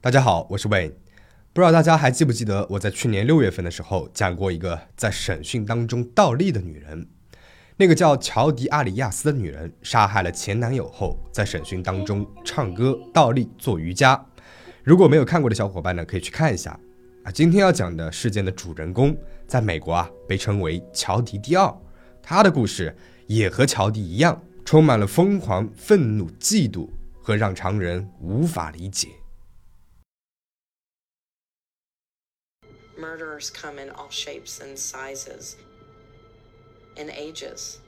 大家好，我是 Wayne。不知道大家还记不记得我在去年六月份的时候讲过一个在审讯当中倒立的女人。那个叫乔迪·阿里亚斯的女人杀害了前男友后，在审讯当中唱歌、倒立、做瑜伽。如果没有看过的小伙伴呢，可以去看一下。啊，今天要讲的事件的主人公，在美国啊被称为乔迪第二。他的故事也和乔迪一样，充满了疯狂、愤怒、嫉妒和让常人无法理解。Murderers come in all shapes and sizes. in ages.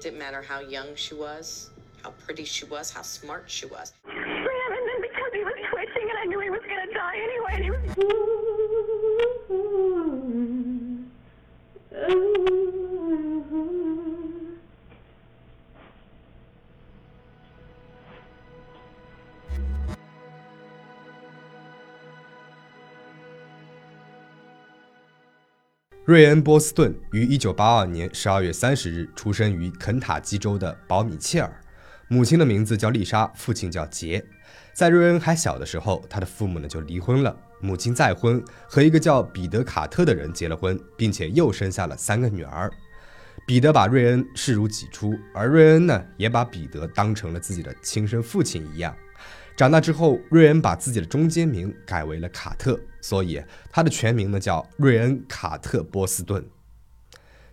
Didn't matter how young she was, how pretty she was, how smart she was. Ran, and then because he was twitching and I knew he was gonna die anyway, and he was. 瑞恩·波斯顿于1982年12月30日出生于肯塔基州的保米切尔，母亲的名字叫丽莎，父亲叫杰。在瑞恩还小的时候，他的父母呢就离婚了，母亲再婚，和一个叫彼得·卡特的人结了婚，并且又生下了三个女儿。彼得把瑞恩视如己出，而瑞恩呢也把彼得当成了自己的亲生父亲一样。长大之后，瑞恩把自己的中间名改为了卡特，所以他的全名呢叫瑞恩·卡特·波斯顿。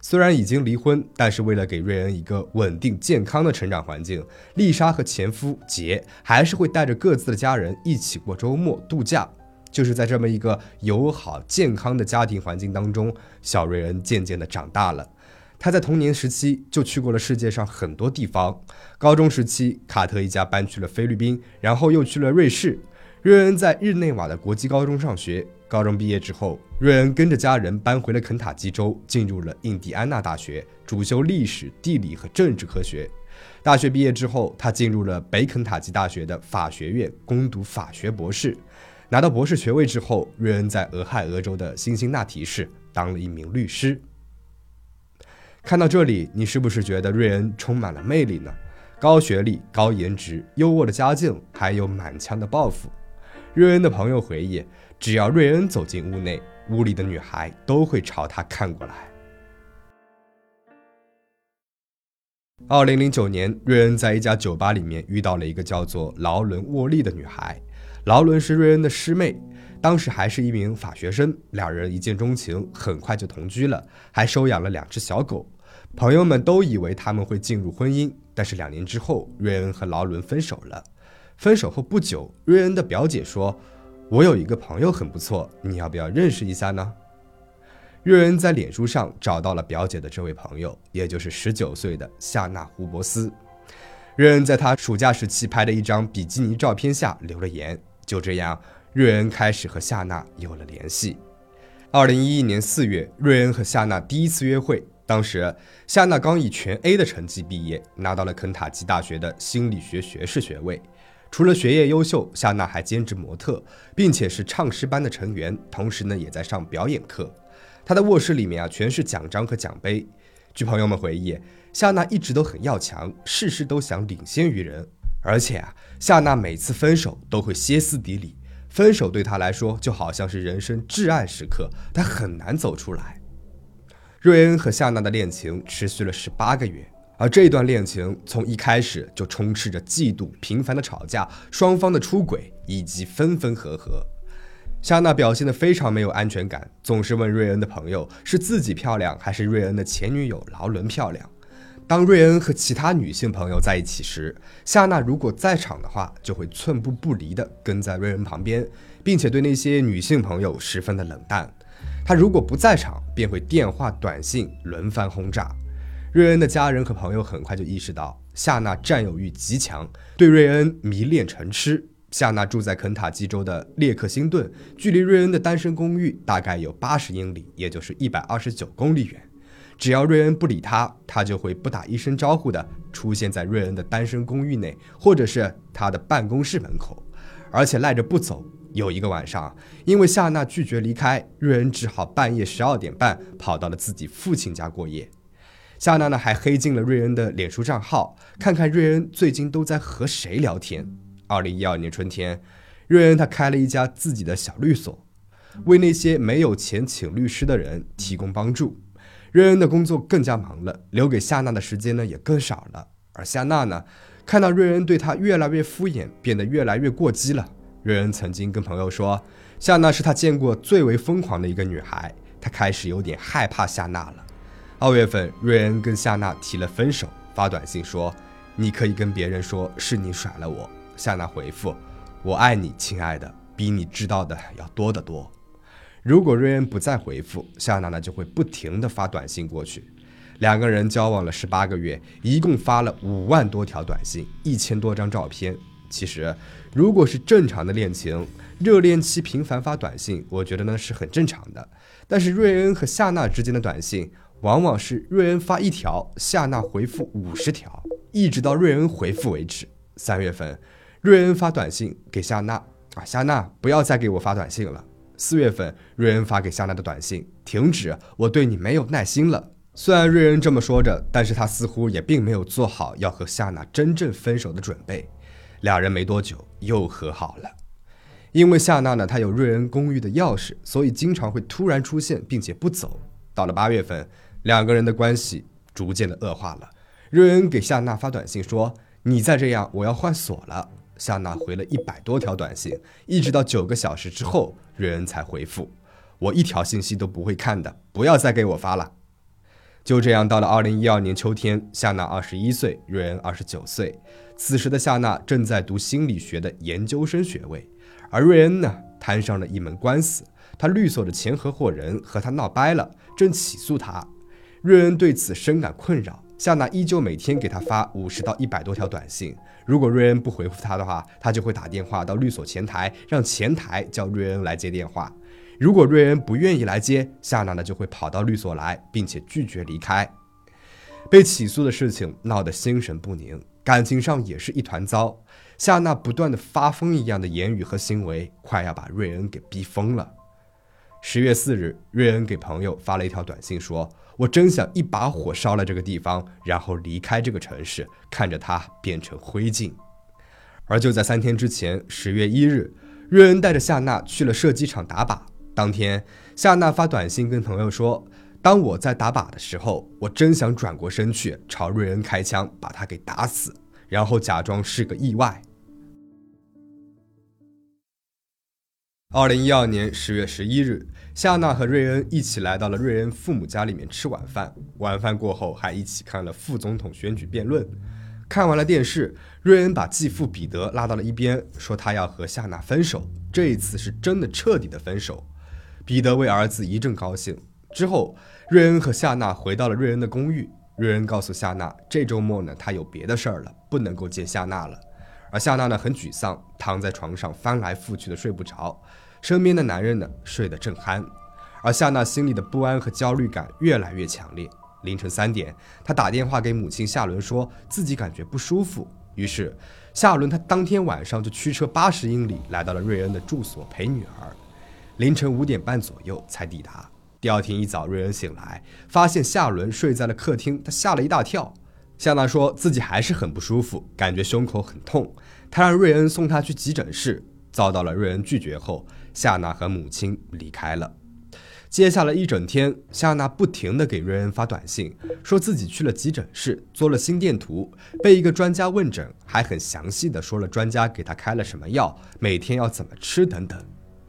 虽然已经离婚，但是为了给瑞恩一个稳定健康的成长环境，丽莎和前夫杰还是会带着各自的家人一起过周末度假。就是在这么一个友好健康的家庭环境当中，小瑞恩渐渐的长大了。他在童年时期就去过了世界上很多地方。高中时期，卡特一家搬去了菲律宾，然后又去了瑞士。瑞恩在日内瓦的国际高中上学。高中毕业之后，瑞恩跟着家人搬回了肯塔基州，进入了印第安纳大学，主修历史、地理和政治科学。大学毕业之后，他进入了北肯塔基大学的法学院攻读法学博士。拿到博士学位之后，瑞恩在俄亥俄州的辛辛那提市当了一名律师。看到这里，你是不是觉得瑞恩充满了魅力呢？高学历、高颜值、优渥的家境，还有满腔的抱负。瑞恩的朋友回忆，只要瑞恩走进屋内，屋里的女孩都会朝他看过来。二零零九年，瑞恩在一家酒吧里面遇到了一个叫做劳伦·沃利的女孩。劳伦是瑞恩的师妹，当时还是一名法学生，两人一见钟情，很快就同居了，还收养了两只小狗。朋友们都以为他们会进入婚姻，但是两年之后，瑞恩和劳伦分手了。分手后不久，瑞恩的表姐说：“我有一个朋友很不错，你要不要认识一下呢？”瑞恩在脸书上找到了表姐的这位朋友，也就是十九岁的夏娜·胡伯斯。瑞恩在他暑假时期拍的一张比基尼照片下留了言，就这样，瑞恩开始和夏娜有了联系。二零一一年四月，瑞恩和夏娜第一次约会。当时，夏娜刚以全 A 的成绩毕业，拿到了肯塔基大学的心理学学士学位。除了学业优秀，夏娜还兼职模特，并且是唱诗班的成员，同时呢也在上表演课。她的卧室里面啊全是奖章和奖杯。据朋友们回忆，夏娜一直都很要强，事事都想领先于人。而且啊，夏娜每次分手都会歇斯底里，分手对他来说就好像是人生至暗时刻，他很难走出来。瑞恩和夏娜的恋情持续了十八个月，而这段恋情从一开始就充斥着嫉妒、频繁的吵架、双方的出轨以及分分合合。夏娜表现得非常没有安全感，总是问瑞恩的朋友是自己漂亮还是瑞恩的前女友劳伦漂亮。当瑞恩和其他女性朋友在一起时，夏娜如果在场的话，就会寸步不离地跟在瑞恩旁边，并且对那些女性朋友十分的冷淡。他如果不在场，便会电话、短信轮番轰炸。瑞恩的家人和朋友很快就意识到夏娜占有欲极强，对瑞恩迷恋成痴。夏娜住在肯塔基州的列克星顿，距离瑞恩的单身公寓大概有八十英里，也就是一百二十九公里远。只要瑞恩不理他，他就会不打一声招呼的出现在瑞恩的单身公寓内，或者是他的办公室门口，而且赖着不走。有一个晚上，因为夏娜拒绝离开，瑞恩只好半夜十二点半跑到了自己父亲家过夜。夏娜呢还黑进了瑞恩的脸书账号，看看瑞恩最近都在和谁聊天。二零一二年春天，瑞恩他开了一家自己的小律所，为那些没有钱请律师的人提供帮助。瑞恩的工作更加忙了，留给夏娜的时间呢也更少了。而夏娜呢，看到瑞恩对她越来越敷衍，变得越来越过激了。瑞恩曾经跟朋友说，夏娜是他见过最为疯狂的一个女孩，他开始有点害怕夏娜了。二月份，瑞恩跟夏娜提了分手，发短信说：“你可以跟别人说是你甩了我。”夏娜回复：“我爱你，亲爱的，比你知道的要多得多。”如果瑞恩不再回复，夏娜呢就会不停的发短信过去。两个人交往了十八个月，一共发了五万多条短信，一千多张照片。其实，如果是正常的恋情，热恋期频繁发短信，我觉得呢是很正常的。但是瑞恩和夏娜之间的短信。往往是瑞恩发一条，夏娜回复五十条，一直到瑞恩回复为止。三月份，瑞恩发短信给夏娜啊，夏娜不要再给我发短信了。四月份，瑞恩发给夏娜的短信停止，我对你没有耐心了。虽然瑞恩这么说着，但是他似乎也并没有做好要和夏娜真正分手的准备。俩人没多久又和好了，因为夏娜呢，她有瑞恩公寓的钥匙，所以经常会突然出现，并且不走。到了八月份。两个人的关系逐渐的恶化了。瑞恩给夏娜发短信说：“你再这样，我要换锁了。”夏娜回了一百多条短信，一直到九个小时之后，瑞恩才回复：“我一条信息都不会看的，不要再给我发了。”就这样，到了二零一二年秋天，夏娜二十一岁，瑞恩二十九岁。此时的夏娜正在读心理学的研究生学位，而瑞恩呢，摊上了一门官司，他律所的前合伙人和他闹掰了，正起诉他。瑞恩对此深感困扰，夏娜依旧每天给他发五十到一百多条短信。如果瑞恩不回复他的话，他就会打电话到律所前台，让前台叫瑞恩来接电话。如果瑞恩不愿意来接，夏娜呢就会跑到律所来，并且拒绝离开。被起诉的事情闹得心神不宁，感情上也是一团糟。夏娜不断的发疯一样的言语和行为，快要把瑞恩给逼疯了。十月四日，瑞恩给朋友发了一条短信说。我真想一把火烧了这个地方，然后离开这个城市，看着它变成灰烬。而就在三天之前，十月一日，瑞恩带着夏娜去了射击场打靶。当天，夏娜发短信跟朋友说：“当我在打靶的时候，我真想转过身去朝瑞恩开枪，把他给打死，然后假装是个意外。”二零一二年十月十一日。夏娜和瑞恩一起来到了瑞恩父母家里面吃晚饭。晚饭过后，还一起看了副总统选举辩论。看完了电视，瑞恩把继父彼得拉到了一边，说他要和夏娜分手。这一次是真的彻底的分手。彼得为儿子一阵高兴。之后，瑞恩和夏娜回到了瑞恩的公寓。瑞恩告诉夏娜，这周末呢，他有别的事儿了，不能够见夏娜了。而夏娜呢，很沮丧，躺在床上翻来覆去的睡不着。身边的男人呢，睡得正酣，而夏娜心里的不安和焦虑感越来越强烈。凌晨三点，她打电话给母亲夏伦，说自己感觉不舒服。于是，夏伦他当天晚上就驱车八十英里来到了瑞恩的住所陪女儿。凌晨五点半左右才抵达。第二天一早，瑞恩醒来，发现夏伦睡在了客厅，他吓了一大跳。夏娜说自己还是很不舒服，感觉胸口很痛，她让瑞恩送她去急诊室，遭到了瑞恩拒绝后。夏娜和母亲离开了。接下来一整天，夏娜不停地给瑞恩发短信，说自己去了急诊室，做了心电图，被一个专家问诊，还很详细的说了专家给他开了什么药，每天要怎么吃等等。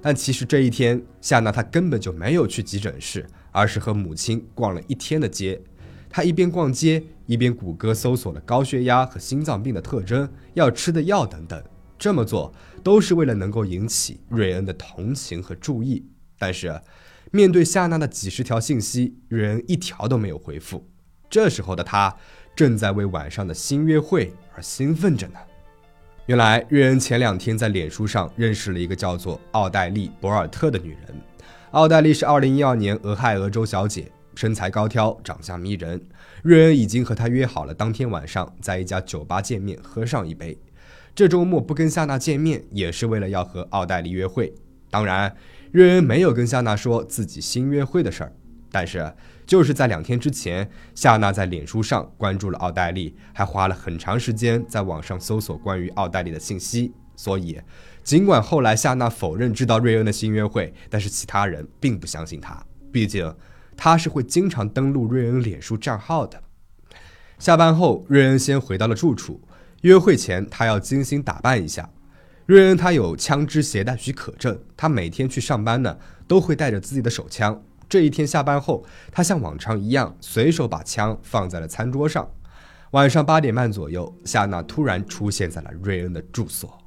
但其实这一天，夏娜她根本就没有去急诊室，而是和母亲逛了一天的街。她一边逛街，一边谷歌搜索了高血压和心脏病的特征、要吃的药等等。这么做都是为了能够引起瑞恩的同情和注意，但是面对夏娜的几十条信息，瑞恩一条都没有回复。这时候的他正在为晚上的新约会而兴奋着呢。原来，瑞恩前两天在脸书上认识了一个叫做奥黛丽·博尔特的女人。奥黛丽是2012年俄亥俄州小姐，身材高挑，长相迷人。瑞恩已经和她约好了当天晚上在一家酒吧见面，喝上一杯。这周末不跟夏娜见面，也是为了要和奥黛丽约会。当然，瑞恩没有跟夏娜说自己新约会的事儿。但是，就是在两天之前，夏娜在脸书上关注了奥黛丽，还花了很长时间在网上搜索关于奥黛丽的信息。所以，尽管后来夏娜否认知道瑞恩的新约会，但是其他人并不相信她，毕竟她是会经常登录瑞恩脸书账号的。下班后，瑞恩先回到了住处。约会前，他要精心打扮一下。瑞恩他有枪支携带许可证，他每天去上班呢都会带着自己的手枪。这一天下班后，他像往常一样随手把枪放在了餐桌上。晚上八点半左右，夏娜突然出现在了瑞恩的住所。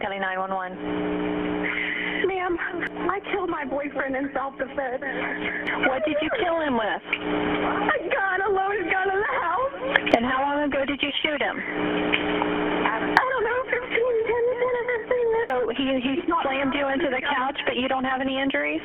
Kelly 911. Ma'am, I killed my boyfriend in self-defense. What did you kill him with gun, a loaded gun in the house. And how long ago did you shoot him? I don't know, 15, 10, 10 or 15 minutes. So he, he slammed you into the couch, but you don't have any injuries?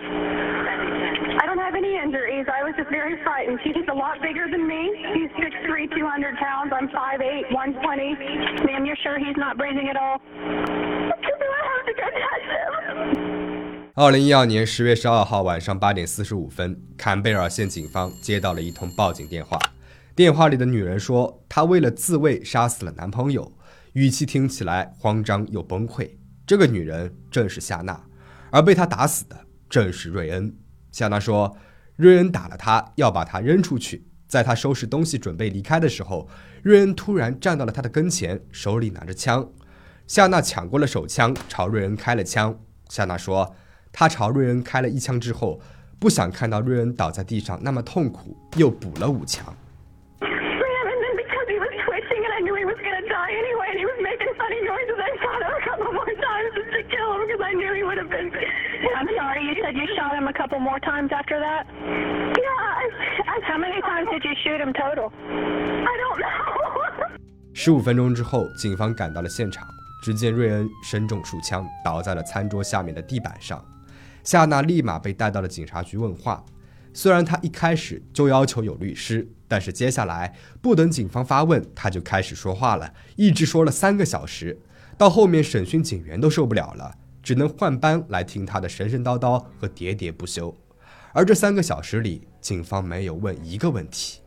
I don't have any injuries. I was just very frightened. He's a lot bigger than me. He's 6'3", 200 pounds. I'm 5'8", 120. Ma'am, you're sure he's not breathing at all? Do I have to go touch him? 二零一二年十月十二号晚上八点四十五分，坎贝尔县警方接到了一通报警电话。电话里的女人说，她为了自卫杀死了男朋友，语气听起来慌张又崩溃。这个女人正是夏娜，而被他打死的正是瑞恩。夏娜说，瑞恩打了他，要把他扔出去。在他收拾东西准备离开的时候，瑞恩突然站到了他的跟前，手里拿着枪。夏娜抢过了手枪，朝瑞恩开了枪。夏娜说，她朝瑞恩开了一枪之后，不想看到瑞恩倒在地上那么痛苦，又补了五枪。Ran, and then because he was twitching and I knew he was going to die anyway, and he was making funny noises, I shot him a couple more times just to kill him because I knew he would have been. I'm sorry, you said you shot him a couple more times after that? Yeah, I, I, How many times did you shoot him total? I don't know. 十五分钟之后，警方赶到了现场，只见瑞恩身中数枪，倒在了餐桌下面的地板上。夏娜立马被带到了警察局问话。虽然她一开始就要求有律师，但是接下来不等警方发问，她就开始说话了，一直说了三个小时。到后面，审讯警员都受不了了，只能换班来听他的神神叨叨和喋喋不休。而这三个小时里，警方没有问一个问题。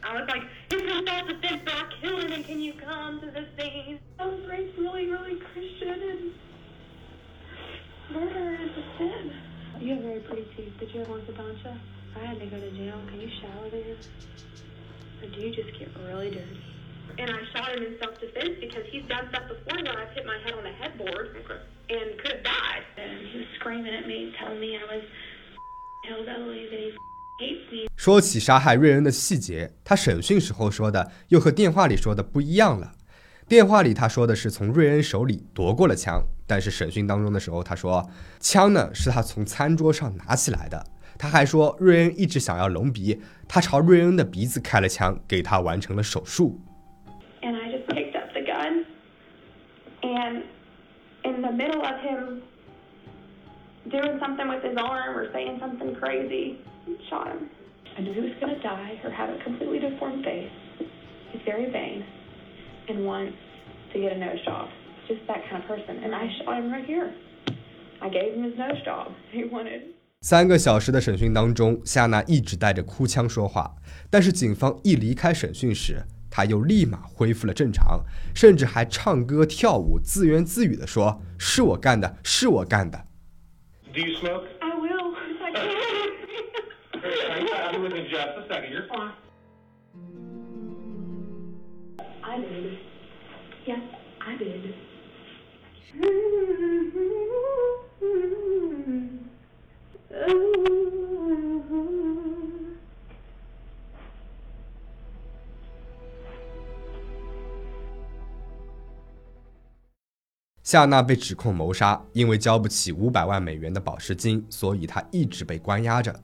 I was like, this is self-defense, but I killed him, and can you come to the scene? I was raised really, really Christian, and murder is a sin. You have very pretty teeth. Did you ever want orthodontia? I had to go to jail. Can you shower there? Or do you just get really dirty? And I shot him in self-defense because he's done stuff before where I've hit my head on the headboard andgoodbye and he was screaming at me telling me i was hello easy 说起杀害瑞恩的细节他审讯时候说的又和电话里说的不一样了。电话里他说的是从瑞恩手里夺过了枪但是审讯当中的时候他说枪呢是他从餐桌上拿起来的他还说瑞恩一直想要隆鼻他朝瑞恩的鼻子开了枪给他完成了手术。And i just picked up the gun and in the middle of him doing something with his arm or saying something crazy, shot him. I knew he was going to die or have a completely deformed face. He's very vain and wants to get a nose job. Just that kind of person. And I shot him right here. I gave him his nose job. He wanted. 三个小时的审讯当中，夏娜一直带着哭腔说话，但是警方一离开审讯室， 她又立马恢复了正常，甚至还唱歌跳舞，自言自语地说：“是我干的，是我干的。” Do you smoke? I will. I can't. With you in just a second. You're fine. I did. Yes, 夏娜被指控谋杀，因为交不起五百万美元的保释金，所以她一直被关押着。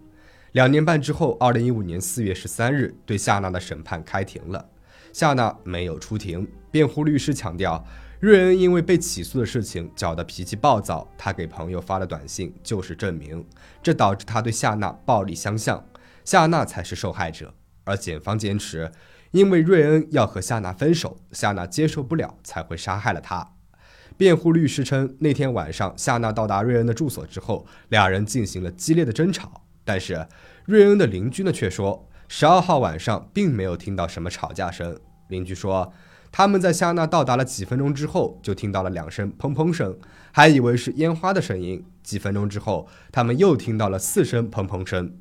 两年半之后，二零一五年四月十三日，对夏娜的审判开庭了。夏娜没有出庭，辩护律师强调，瑞恩因为被起诉的事情搅得脾气暴躁，他给朋友发的短信就是证明，这导致他对夏娜暴力相向，夏娜才是受害者。而检方坚持，因为瑞恩要和夏娜分手，夏娜接受不了，才会杀害了他。辩护律师称，那天晚上夏娜到达瑞恩的住所之后，两人进行了激烈的争吵。但是瑞恩的邻居呢却说，十二号晚上并没有听到什么吵架声。邻居说，他们在夏娜到达了几分钟之后，就听到了两声砰砰声，还以为是烟花的声音。几分钟之后，他们又听到了四声砰砰声。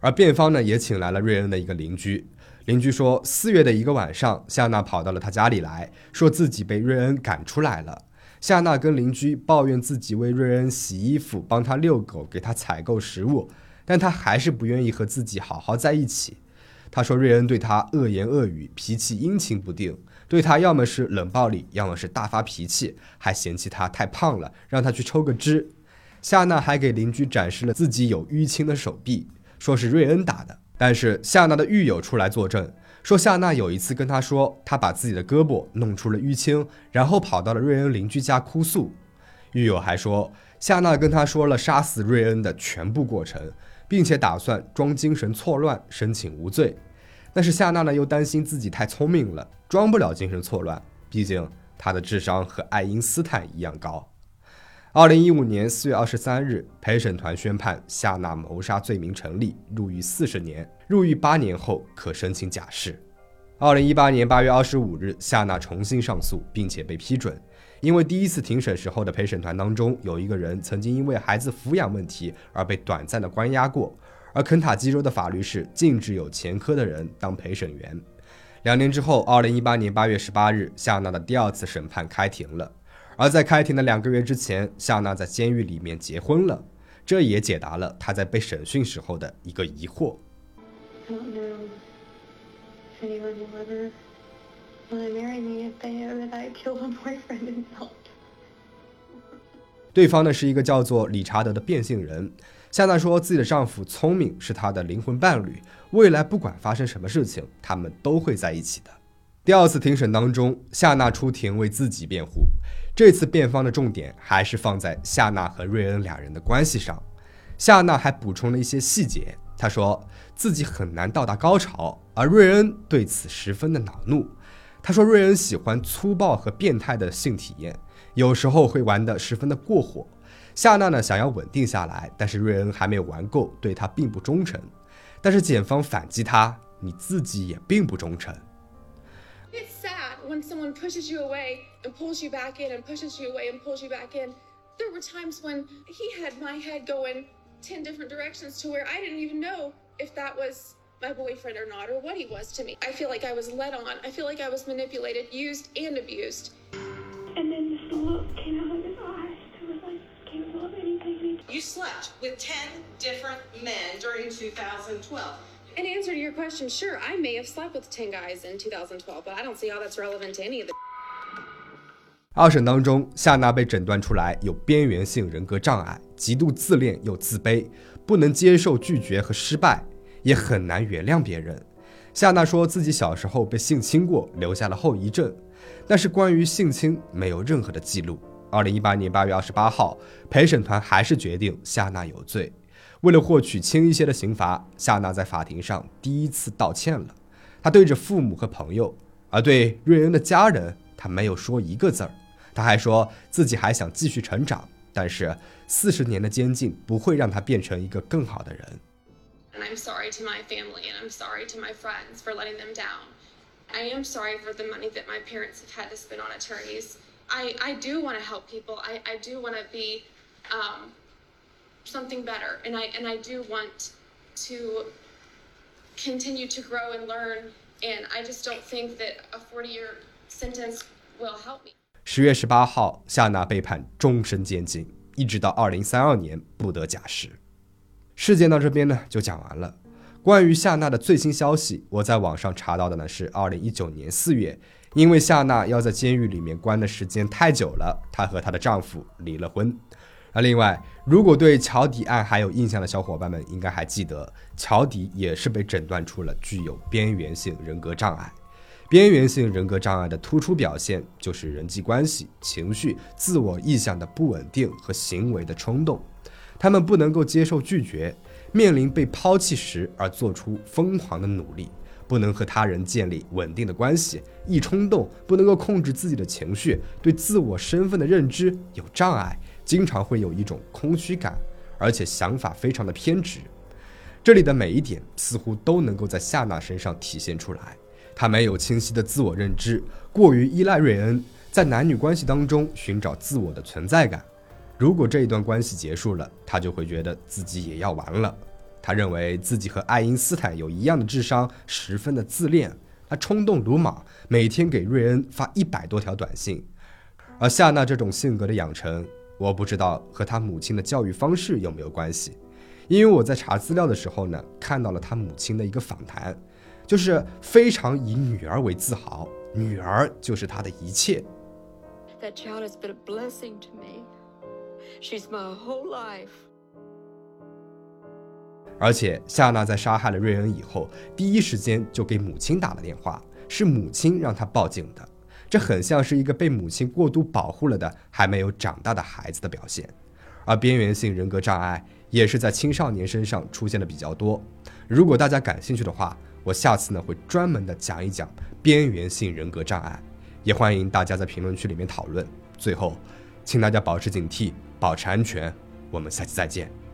而辩方呢也请来了瑞恩的一个邻居。邻居说，四月的一个晚上，夏娜跑到了他家里来说自己被瑞恩赶出来了。夏娜跟邻居抱怨自己为瑞恩洗衣服、帮他遛狗、给他采购食物，但他还是不愿意和自己好好在一起。他说瑞恩对他恶言恶语，脾气阴晴不定，对他要么是冷暴力，要么是大发脾气，还嫌弃他太胖了，让他去抽个脂。夏娜还给邻居展示了自己有淤青的手臂，说是瑞恩打的。但是夏娜的狱友出来作证，说夏娜有一次跟他说，他把自己的胳膊弄出了淤青，然后跑到了瑞恩邻居家哭诉。狱友还说，夏娜跟他说了杀死瑞恩的全部过程，并且打算装精神错乱申请无罪。但是夏娜呢又担心自己太聪明了，装不了精神错乱，毕竟她的智商和爱因斯坦一样高。二零一五年四月二十三日，陪审团宣判夏娜谋杀罪名成立，入狱四十年。入狱八年后可申请假释。二零一八年八月二十五日，夏娜重新上诉，并且被批准。因为第一次庭审时候的陪审团当中有一个人曾经因为孩子抚养问题而被短暂的关押过，而肯塔基州的法律是禁止有前科的人当陪审员。两年之后，二零一八年八月十八日，夏娜的第二次审判开庭了。而在开庭的两个月之前，夏娜在监狱里面结婚了，这也解答了她在被审讯时候的一个疑惑。对方呢是一个叫做理查德的变性人。夏娜说自己的丈夫聪明，是她的灵魂伴侣，未来不管发生什么事情，他们都会在一起的。第二次庭审当中，夏娜出庭为自己辩护。这次辩方的重点还是放在夏娜和瑞恩两人的关系上。夏娜还补充了一些细节，她说自己很难到达高潮，而瑞恩对此十分的恼怒。她说瑞恩喜欢粗暴和变态的性体验，有时候会玩得十分的过火。夏娜呢想要稳定下来，但是瑞恩还没有玩够，对她并不忠诚。但是检方反击她，你自己也并不忠诚。It's when someone pushes you away and pulls you back in and pushes you away and pulls you back in. There were times when he had my head going 10 different directions to where I didn't even know if that was my boyfriend or not or what he was to me. I feel like I was led on. I feel like I was manipulated, used, and abused. And then this look came out of his eyes. It was like capable of anything. You slept with 10 different men during 2012. In answer to your question, sure, I may have slept with 10 guys in 2012, but I don't see how that's relevant to any of the. 二审当中，夏娜被诊断出来有边缘性人格障碍，极度自恋又自卑，不能接受拒绝和失败，也很难原谅别人。夏娜说自己小时候被性侵过，留下了后遗症，但是关于性侵没有任何的记录。二零一八年八月二十八号，陪审团还是决定夏娜有罪。为了获取轻一些的刑罚，夏娜在法庭上第一次道歉了。她对着父母和朋友，而对瑞恩的家人，她没有说一个字儿。她还说自己还想继续成长，但是四十年的监禁不会让她变成一个更好的人。And I'm sorry to my family and I'm sorry to my friends for letting them down. I am sorry for the money that my parents have had to spend on attorneys. I, I do want to help people. I, I do want to be um, something better. And I, and I do want to continue to grow and learn. And I just don't think that a 40 year sentence will help me. 十月十八号，夏娜被判终身监禁，一直到二零三二年不得假释。事件到这边呢就讲完了。关于夏娜的最新消息，我在网上查到的呢是二零一九年四月，因为夏娜要在监狱里面关的时间太久了，她和她的丈夫离了婚。而另外，如果对乔迪案还有印象的小伙伴们，应该还记得，乔迪也是被诊断出了具有边缘性人格障碍。边缘性人格障碍的突出表现就是人际关系、情绪、自我意向的不稳定和行为的冲动。他们不能够接受拒绝，面临被抛弃时而做出疯狂的努力，不能和他人建立稳定的关系，易冲动，不能够控制自己的情绪，对自我身份的认知有障碍，经常会有一种空虚感，而且想法非常的偏执。这里的每一点似乎都能够在夏娜身上体现出来。她没有清晰的自我认知，过于依赖瑞恩，在男女关系当中寻找自我的存在感。如果这一段关系结束了，她就会觉得自己也要完了。她认为自己和爱因斯坦有一样的智商，十分的自恋。她冲动鲁莽，每天给瑞恩发一百多条短信。而夏娜这种性格的养成，我不知道和他母亲的教育方式有没有关系。因为我在查资料的时候呢，看到了他母亲的一个访谈，就是非常以女儿为自豪，女儿就是他的一切。That child has been a blessing to me. She's my whole life. 而且夏娜在杀害了瑞恩以后，第一时间就给母亲打了电话，是母亲让她报警的。这很像是一个被母亲过度保护了的还没有长大的孩子的表现。而边缘性人格障碍也是在青少年身上出现的比较多。如果大家感兴趣的话，我下次呢会专门的讲一讲边缘性人格障碍，也欢迎大家在评论区里面讨论。最后，请大家保持警惕，保持安全。我们下期再见。